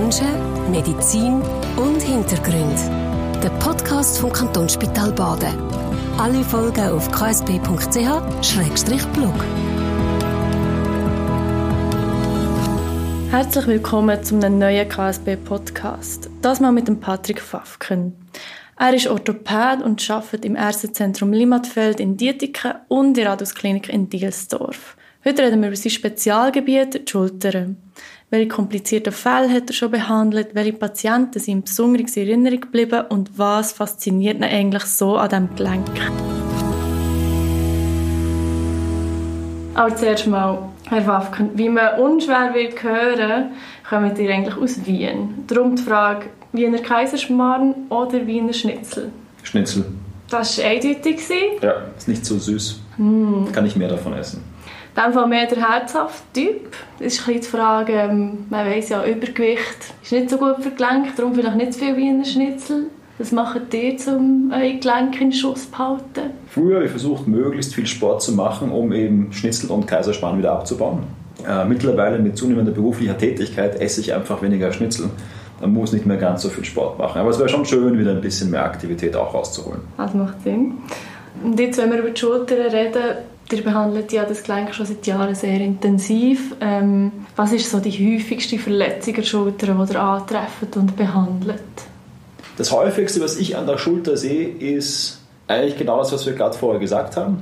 Menschen, Medizin und Hintergrund. Der Podcast vom Kantonsspital Baden. Alle Folgen auf ksb.ch-blog. Herzlich willkommen zum neuen KSB-Podcast. Das mal mit dem Patrick Fafken. Er ist Orthopäd und arbeitet im Ärztezentrum Limmatfeld in Dietiken und in der Radiusklinik in Dielsdorf. Heute reden wir über sein Spezialgebiet, die Schultern. Welche komplizierten Fälle hat er schon behandelt? Welche Patienten sind besonders in Erinnerung geblieben? Und was fasziniert ihn eigentlich so an diesem Gelenk? Aber zuerst mal, Herr Wafken, wie man unschwer wird hören, kommen ihr eigentlich aus Wien. Darum die Frage, Wiener Kaiserschmarrn oder Wiener Schnitzel? Schnitzel. Das war eindeutig. Ja, ist nicht so süß. Mm. Kann ich mehr davon essen. In dem Fall mehr der herzhafte Typ. Das ist ein bisschen die Frage, ähm, man weiss ja, Übergewicht ist nicht so gut für Gelenke, darum vielleicht nicht so viel Wiener Schnitzel. Was macht ihr, um euer Gelenk in Schuss zu behalten? Früher habe ich versucht, möglichst viel Sport zu machen, um eben Schnitzel und Kaiserspann wieder abzubauen. Äh, mittlerweile mit zunehmender beruflicher Tätigkeit esse ich einfach weniger Schnitzel. Man muss nicht mehr ganz so viel Sport machen. Aber es wäre schon schön, wieder ein bisschen mehr Aktivität auch rauszuholen. Das macht Sinn. Und jetzt, wenn wir über die Schultern reden, Ihr behandelt ja das Gelenk schon seit Jahren sehr intensiv. Ähm, was ist so die häufigste Verletzung der Schulter, die ihr antrefft und behandelt? Das häufigste, was ich an der Schulter sehe, ist eigentlich genau das, was wir gerade vorher gesagt haben.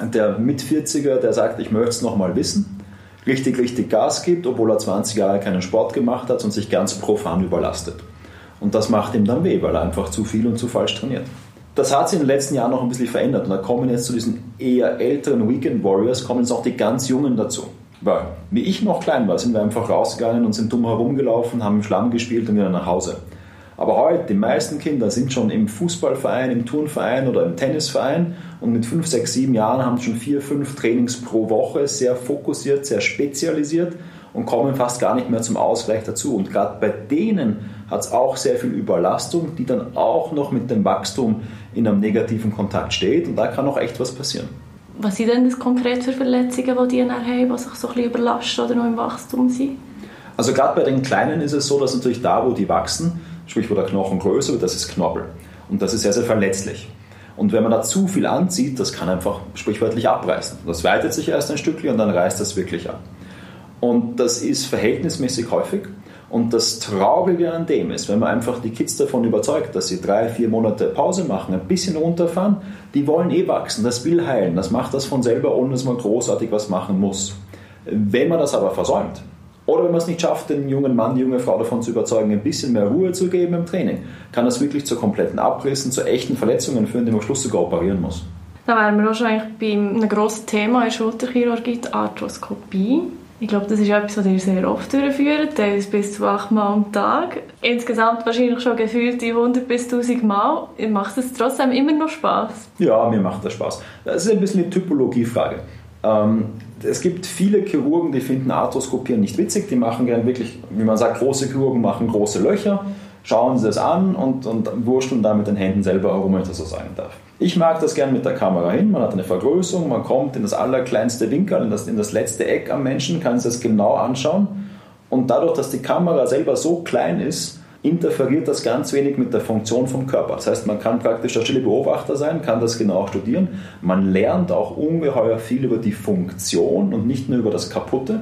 Der Mit-40er, der sagt, ich möchte es nochmal wissen, richtig, richtig Gas gibt, obwohl er 20 Jahre keinen Sport gemacht hat und sich ganz profan überlastet. Und das macht ihm dann weh, weil er einfach zu viel und zu falsch trainiert. Das hat sich in den letzten Jahren noch ein bisschen verändert und da kommen jetzt zu diesen eher älteren Weekend Warriors, kommen jetzt auch die ganz Jungen dazu. Weil, wie ich noch klein war, sind wir einfach rausgegangen und sind dumm herumgelaufen, haben im Schlamm gespielt und wieder nach Hause. Aber heute, die meisten Kinder sind schon im Fußballverein, im Turnverein oder im Tennisverein und mit 5, 6, 7 Jahren haben schon 4, 5 Trainings pro Woche, sehr fokussiert, sehr spezialisiert und kommen fast gar nicht mehr zum Ausgleich dazu. Und gerade bei denen hat es auch sehr viel Überlastung, die dann auch noch mit dem Wachstum in einem negativen Kontakt steht. Und da kann auch echt was passieren. Was sind denn das konkret für Verletzungen, die die dann haben, die sich so ein bisschen überlasten oder noch im Wachstum sind? Also gerade bei den Kleinen ist es so, dass natürlich da, wo die wachsen, sprich wo der Knochen größer wird, das ist Knorpel. Und das ist sehr, sehr verletzlich. Und wenn man da zu viel anzieht, das kann einfach sprichwörtlich abreißen. Das weitet sich erst ein Stückchen und dann reißt das wirklich ab. Und das ist verhältnismäßig häufig. Und das Traurige an dem ist, wenn man einfach die Kids davon überzeugt, dass sie drei, vier Monate Pause machen, ein bisschen runterfahren, die wollen eh wachsen, das will heilen, das macht das von selber, ohne dass man großartig was machen muss. Wenn man das aber versäumt, oder wenn man es nicht schafft, den jungen Mann, die junge Frau davon zu überzeugen, ein bisschen mehr Ruhe zu geben im Training, kann das wirklich zu kompletten Abrissen, zu echten Verletzungen führen, die man am Schluss sogar operieren muss. Da wären wir auch schon eigentlich bei einem grossen Thema in Schulterchirurgie, die Arthroskopie. Ich glaube, das ist etwas, was ihr sehr oft durchführt, teilweise bis zu achtmal am Tag. Insgesamt wahrscheinlich schon gefühlt 100 bis 1000 Mal. Macht es trotzdem immer noch Spaß? Ja, mir macht das Spaß. Das ist ein bisschen eine Typologiefrage. Ähm, es gibt viele Chirurgen, die finden Arthroskopieren nicht witzig. Die machen gerne wirklich, wie man sagt, große Chirurgen machen große Löcher schauen sie das an und, und wurschteln da mit den Händen selber herum, ich das so sagen darf. Ich mag das gern mit der Kamera hin. Man hat eine Vergrößerung, man kommt in das allerkleinste Winkel, in das, in das letzte Eck am Menschen, kann sich das genau anschauen. Und dadurch, dass die Kamera selber so klein ist, interferiert das ganz wenig mit der Funktion vom Körper. Das heißt, man kann praktisch der stille Beobachter sein, kann das genau studieren. Man lernt auch ungeheuer viel über die Funktion und nicht nur über das Kaputte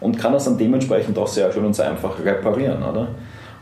und kann das dann dementsprechend auch sehr schön und sehr einfach reparieren. Oder?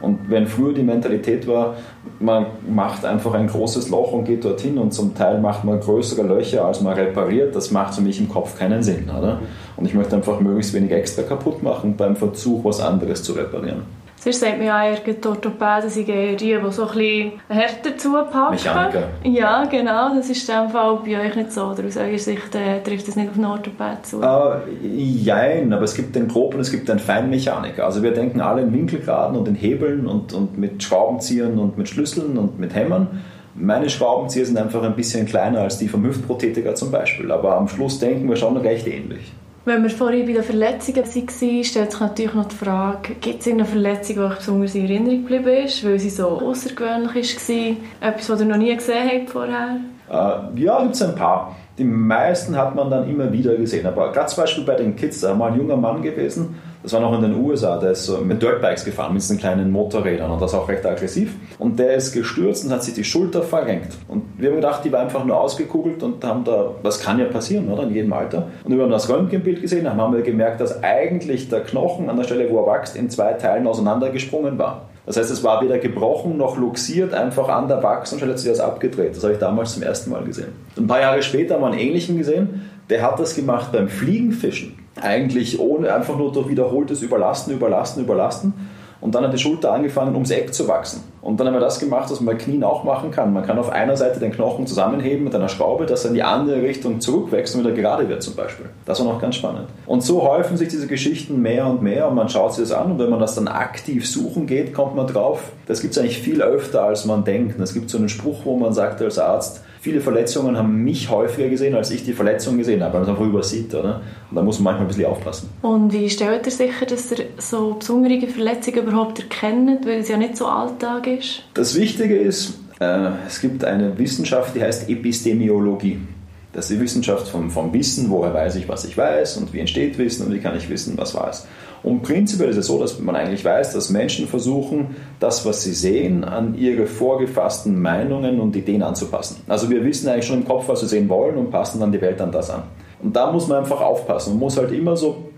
Und wenn früher die Mentalität war, man macht einfach ein großes Loch und geht dorthin und zum Teil macht man größere Löcher, als man repariert, das macht für mich im Kopf keinen Sinn. Oder? Und ich möchte einfach möglichst wenig extra kaputt machen beim Versuch, was anderes zu reparieren. Sonst sagt man ja eher, die Orthopäden sind eher die, die so ein bisschen härter zupacken. Mechaniker. Ja, genau. Das ist in Fall bei euch nicht so. Oder aus eurer Sicht äh, trifft das nicht auf einen Orthopäden zu? Uh, jein, aber es gibt den Grob und es gibt den Feinmechaniker. Also wir denken alle in Winkelgraden und in Hebeln und, und mit Schraubenziehern und mit Schlüsseln und mit Hämmern. Meine Schraubenzieher sind einfach ein bisschen kleiner als die vom Hüftprothetiker zum Beispiel. Aber am Schluss denken wir schon recht ähnlich. Wenn wir vorhin bei den Verletzungen waren, stellt sich natürlich noch die Frage, gibt es irgendeine Verletzung, die euch besonders in Erinnerung geblieben ist, weil sie so außergewöhnlich war? Etwas, was ihr noch nie gesehen habt vorher? Äh, ja, gibt es ein paar. Die meisten hat man dann immer wieder gesehen. Aber gerade zum Beispiel bei den Kids, da war ein junger Mann gewesen, Das war noch in den USA, der ist mit Dirtbikes gefahren, mit diesen kleinen Motorrädern und das auch recht aggressiv. Und der ist gestürzt und hat sich die Schulter verrenkt. Und wir haben gedacht, die war einfach nur ausgekugelt und haben da, das kann ja passieren, oder? In jedem Alter. Und wir haben das Röntgenbild gesehen, dann haben wir gemerkt, dass eigentlich der Knochen an der Stelle, wo er wächst, in zwei Teilen auseinandergesprungen war. Das heißt, es war weder gebrochen noch luxiert, einfach an der Wachstumsstelle hat sich das abgedreht. Das habe ich damals zum ersten Mal gesehen. Ein paar Jahre später haben wir einen ähnlichen gesehen, der hat das gemacht beim Fliegenfischen. Eigentlich ohne, einfach nur durch wiederholtes Überlasten, Überlasten, Überlasten. Und dann hat die Schulter angefangen, ums Eck zu wachsen. Und dann haben wir das gemacht, was man bei Knien auch machen kann. Man kann auf einer Seite den Knochen zusammenheben mit einer Schraube, dass er in die andere Richtung zurückwächst und wieder gerade wird zum Beispiel. Das war noch ganz spannend. Und so häufen sich diese Geschichten mehr und mehr und man schaut sich das an und wenn man das dann aktiv suchen geht, kommt man drauf, das gibt es eigentlich viel öfter, als man denkt. Es gibt so einen Spruch, wo man sagt als Arzt, viele Verletzungen haben mich häufiger gesehen, als ich die Verletzung gesehen habe, weil man es einfach übersieht. Oder? Und da muss man manchmal ein bisschen aufpassen. Und wie stellt ihr sicher, dass ihr so besondere Verletzungen überhaupt erkennt, weil es ja nicht so Alltag ist? Das Wichtige ist, äh, es gibt eine Wissenschaft, die heißt Epistemiologie. Das ist die Wissenschaft vom, vom Wissen, woher weiß ich, was ich weiß und wie entsteht Wissen und wie kann ich wissen, was war es. Und prinzipiell ist es so, dass man eigentlich weiß, dass Menschen versuchen, das, was sie sehen, an ihre vorgefassten Meinungen und Ideen anzupassen. Also wir wissen eigentlich schon im Kopf, was wir sehen wollen und passen dann die Welt an das an. Und da muss man einfach aufpassen. Man muss halt immer so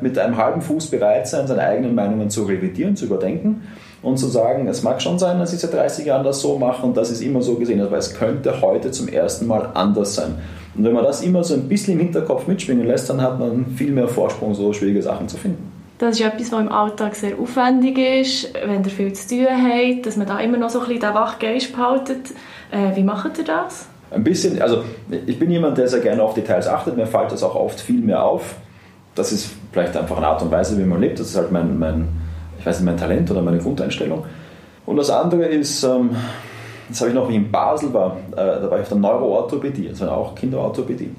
mit einem halben Fuß bereit sein, seine eigenen Meinungen zu revidieren, zu überdenken und zu sagen, es mag schon sein, dass ich seit 30 Jahren das so mache und das ist immer so gesehen, aber es könnte heute zum ersten Mal anders sein. Und wenn man das immer so ein bisschen im Hinterkopf mitschwingen lässt, dann hat man viel mehr Vorsprung, so schwierige Sachen zu finden. Das ist etwas, was im Alltag sehr aufwendig ist, wenn ihr viel zu tun habt, dass man da immer noch so ein bisschen den Wachgeist behaltet. Äh, wie macht ihr das? Ein bisschen, also ich bin jemand, der sehr gerne auf Details achtet, mir fällt das auch oft viel mehr auf. Das ist vielleicht einfach eine Art und Weise, wie man lebt, das ist halt mein, mein ich weiß nicht, mein Talent oder meine Grundeinstellung. Und das andere ist, ähm, das habe ich noch, wie ich in Basel war, äh, da war ich auf der Neuroorthopädie, also auch Kinderorthopädie.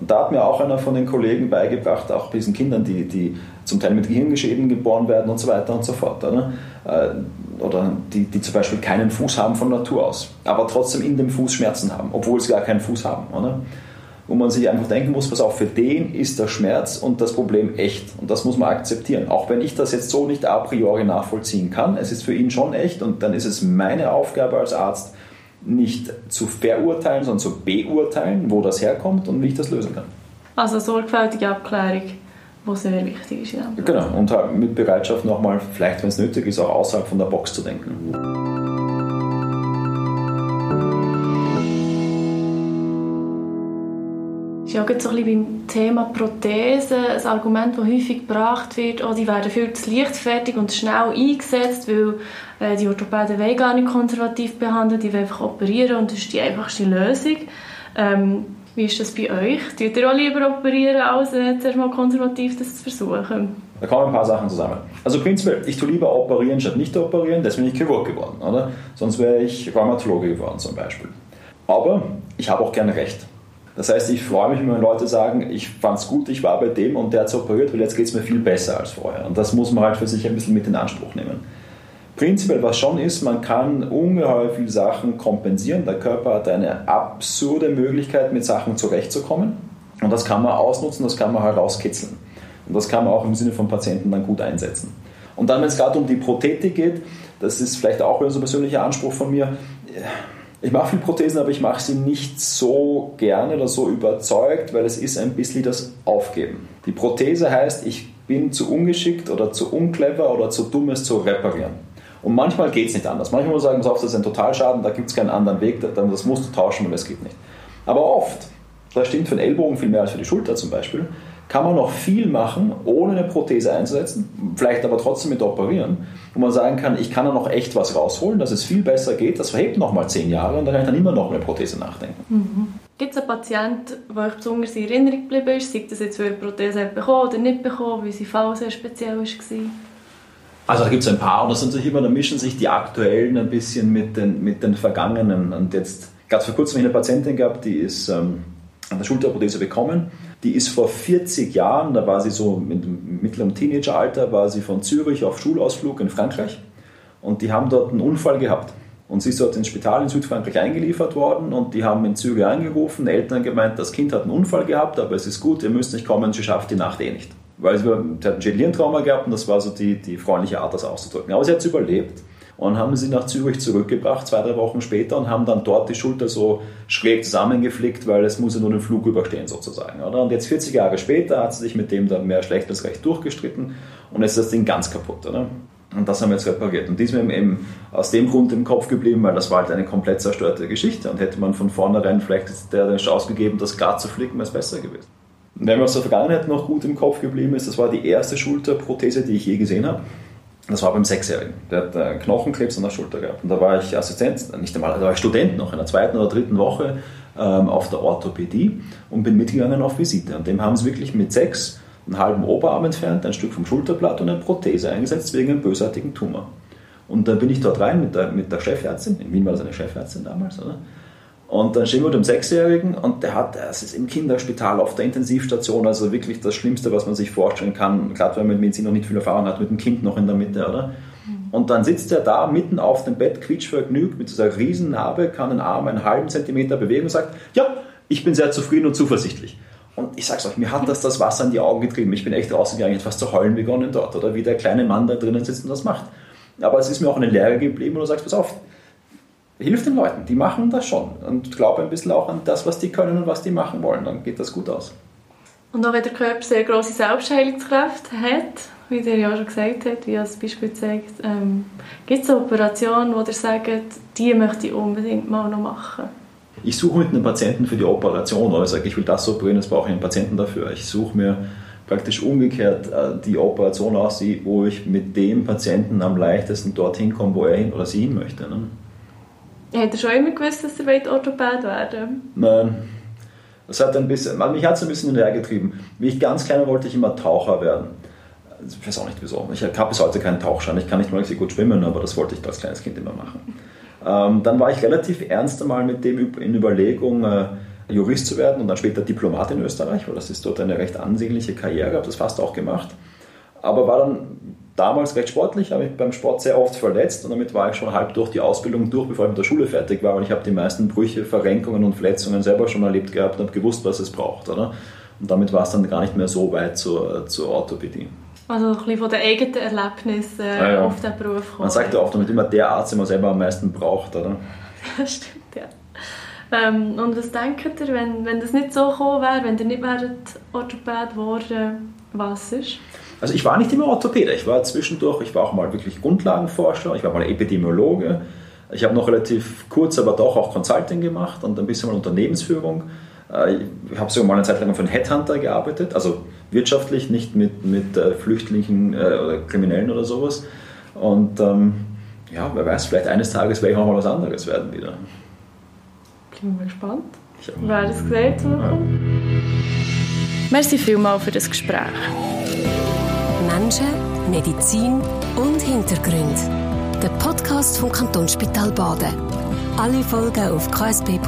Und da hat mir auch einer von den Kollegen beigebracht, auch diesen Kindern, die, die zum Teil mit Gehirngeschäden geboren werden und so weiter und so fort. Oder, äh, oder die, die zum Beispiel keinen Fuß haben von Natur aus, aber trotzdem in dem Fuß Schmerzen haben, obwohl sie gar keinen Fuß haben. Oder? Wo man sich einfach denken muss, pass auf, für den ist der Schmerz und das Problem echt. Und das muss man akzeptieren. Auch wenn ich das jetzt so nicht a priori nachvollziehen kann, es ist für ihn schon echt und dann ist es meine Aufgabe als Arzt, nicht zu verurteilen, sondern zu beurteilen, wo das herkommt und wie ich das lösen kann. Also sorgfältige Abklärung, wo sehr wichtig ist. Ja. Genau, und halt mit Bereitschaft nochmal, vielleicht wenn es nötig ist, auch außerhalb von der Box zu denken. Ja jetzt so ein bisschen beim Thema Prothesen ein Argument, das häufig gebracht wird, oh, die werden viel zu leichtfertig und schnell eingesetzt, weil äh, die Orthopäden wollen gar nicht konservativ behandeln, die wollen einfach operieren und das ist die einfachste Lösung. Ähm, wie ist das bei euch? Tut ihr auch lieber operieren, als äh, zuerst mal konservativ das zu versuchen? Da kommen ein paar Sachen zusammen. Also prinzipiell, ich tue lieber operieren statt nicht operieren, deswegen bin ich Chirurg geworden, oder? Sonst wäre ich Rheumatologe geworden zum Beispiel. Aber ich habe auch gerne Recht. Das heißt, ich freue mich, wenn Leute sagen, ich fand es gut, ich war bei dem und der hat es operiert, weil jetzt geht es mir viel besser als vorher. Und das muss man halt für sich ein bisschen mit in Anspruch nehmen. Prinzipiell, was schon ist, man kann ungeheuer viele Sachen kompensieren. Der Körper hat eine absurde Möglichkeit, mit Sachen zurechtzukommen. Und das kann man ausnutzen, das kann man herauskitzeln. Und das kann man auch im Sinne von Patienten dann gut einsetzen. Und dann, wenn es gerade um die Prothetik geht, das ist vielleicht auch wieder so ein persönlicher Anspruch von mir, ich mache viel Prothesen, aber ich mache sie nicht so gerne oder so überzeugt, weil es ist ein bisschen das Aufgeben. Die Prothese heißt, ich bin zu ungeschickt oder zu unclever oder zu dumm, es zu reparieren. Und manchmal geht es nicht anders. Manchmal muss man sagen, das ist ein Totalschaden, da gibt es keinen anderen Weg, das musst du tauschen und es geht nicht. Aber oft, das stimmt für den Ellbogen viel mehr als für die Schulter zum Beispiel, kann man noch viel machen, ohne eine Prothese einzusetzen, vielleicht aber trotzdem mit operieren, wo man sagen kann, ich kann da noch echt was rausholen, dass es viel besser geht, das verhebt noch mal zehn Jahre und dann kann ich dann immer noch eine Prothese nachdenken. Mhm. Gibt es einen Patienten, der euch besonders in Erinnerung geblieben ist, sei das jetzt, für eine Prothese bekommen oder nicht bekommen, weil sie Fall sehr speziell war? Also da gibt es ein paar und das sind sich immer, da mischen sich die aktuellen ein bisschen mit den, mit den vergangenen. Und jetzt, ganz vor kurzem eine Patientin gehabt, die ist ähm, an der Schulterprothese bekommen die ist vor 40 Jahren, da war sie so mit mittlerem Teenageralter, war sie von Zürich auf Schulausflug in Frankreich und die haben dort einen Unfall gehabt. Und sie ist dort ins Spital in Südfrankreich eingeliefert worden und die haben in Zürich angerufen, Eltern gemeint, das Kind hat einen Unfall gehabt, aber es ist gut, ihr müsst nicht kommen, sie schafft die Nacht eh nicht. weil sie, sie hat ein Schädelhirntrauma gehabt und das war so die, die freundliche Art, das auszudrücken. Aber sie hat es überlebt und haben sie nach Zürich zurückgebracht, zwei, drei Wochen später, und haben dann dort die Schulter so schräg zusammengeflickt, weil es muss ja nur den Flug überstehen sozusagen. Oder? Und jetzt 40 Jahre später hat sie sich mit dem dann mehr schlecht als recht durchgestritten und jetzt ist das Ding ganz kaputt. Oder? Und das haben wir jetzt repariert. Und die ist mir eben aus dem Grund im Kopf geblieben, weil das war halt eine komplett zerstörte Geschichte. Und hätte man von vornherein vielleicht der Chance gegeben, das glatt zu flicken, wäre es besser gewesen. Und wenn mir aus der Vergangenheit noch gut im Kopf geblieben ist, das war die erste Schulterprothese, die ich je gesehen habe. Das war beim Sechsjährigen. Der hat einen Knochenkrebs an der Schulter gehabt. Und da war ich Assistent, nicht einmal, da war ich Student noch in der zweiten oder dritten Woche ähm, auf der Orthopädie und bin mitgegangen auf Visite. Und dem haben sie wirklich mit sechs einen halben Oberarm entfernt, ein Stück vom Schulterblatt und eine Prothese eingesetzt wegen einem bösartigen Tumor. Und dann bin ich dort rein mit der, mit der Chefärztin, in Wien war das eine Chefärztin damals, oder? Und dann stehen wir mit dem Sechsjährigen und der hat, das ist im Kinderspital auf der Intensivstation, also wirklich das Schlimmste, was man sich vorstellen kann, gerade wenn man mit Medizin noch nicht viel Erfahrung hat, mit dem Kind noch in der Mitte, oder? Und dann sitzt er da mitten auf dem Bett, quietschvergnügt, mit dieser riesen Narbe, kann den Arm einen halben Zentimeter bewegen und sagt, ja, ich bin sehr zufrieden und zuversichtlich. Und ich sag's euch, mir hat das das Wasser in die Augen getrieben. Ich bin echt rausgegangen, ich fast zu heulen begonnen dort, oder wie der kleine Mann da drinnen sitzt und das macht. Aber es ist mir auch eine Lehre geblieben und du sagst, pass auf, hilf den Leuten, die machen das schon und glaube ein bisschen auch an das, was die können und was die machen wollen, dann geht das gut aus. Und auch wenn der Körper sehr große Selbstheilungskräfte hat, wie der ja schon gesagt hat, wie das Beispiel zeigt, ähm, gibt es Operationen, wo ihr sagt, die möchte ich unbedingt mal noch machen? Ich suche mit einem Patienten für die Operation oder sage, ich will das operieren, jetzt brauche ich einen Patienten dafür. Ich suche mir praktisch umgekehrt äh, die Operation aus, wo ich mit dem Patienten am leichtesten dorthin komme, wo er hin oder sie hin möchte. Ne? Hat er schon immer gewusst, dass er Orthopäd werden Nein. Das hat ein bisschen, mich hat es ein bisschen in den getrieben. Wie ich ganz klein war, wollte ich immer Taucher werden. Ich weiß auch nicht wieso. Ich habe bis heute keinen Tauchschein. Ich kann nicht mal sehr gut schwimmen, aber das wollte ich als kleines Kind immer machen. Ähm, dann war ich relativ ernst einmal mit dem in Überlegung, äh, Jurist zu werden und dann später Diplomat in Österreich, weil das ist dort eine recht ansehnliche Karriere, habe das fast auch gemacht. Aber war dann damals recht sportlich, habe mich beim Sport sehr oft verletzt und damit war ich schon halb durch die Ausbildung durch, bevor ich mit der Schule fertig war, weil ich habe die meisten Brüche, Verrenkungen und Verletzungen selber schon erlebt gehabt und habe gewusst, was es braucht. Oder? Und damit war es dann gar nicht mehr so weit zur, zur Orthopädie. Also ein bisschen von den eigenen Erlebnissen äh, ja, ja. auf den Beruf kommen. Man sagt ja oft damit immer der Arzt, den man selber am meisten braucht, oder? Das stimmt, ja. Ähm, und was denkt ihr, wenn, wenn das nicht so gekommen wäre, wenn ihr nicht wäret Orthopäd geworden, was ist? Also ich war nicht immer Orthopäde, ich war zwischendurch, ich war auch mal wirklich Grundlagenforscher, ich war mal Epidemiologe, ich habe noch relativ kurz, aber doch auch Consulting gemacht und ein bisschen mal Unternehmensführung. Äh, ich habe sogar mal eine Zeit lang für einen Headhunter gearbeitet, also wirtschaftlich, nicht mit, mit äh, Flüchtlingen äh, oder Kriminellen oder sowas. Und ähm, ja, wer weiß, vielleicht eines Tages werde ich auch mal was anderes werden wieder. Bin mal gespannt. Wer das gesagt ja. Merci vielmals für das Gespräch. Menschen, Medizin und Hintergrund. Der Podcast vom Kantonsspital Baden. Alle Folgen auf ksp.ch-blog.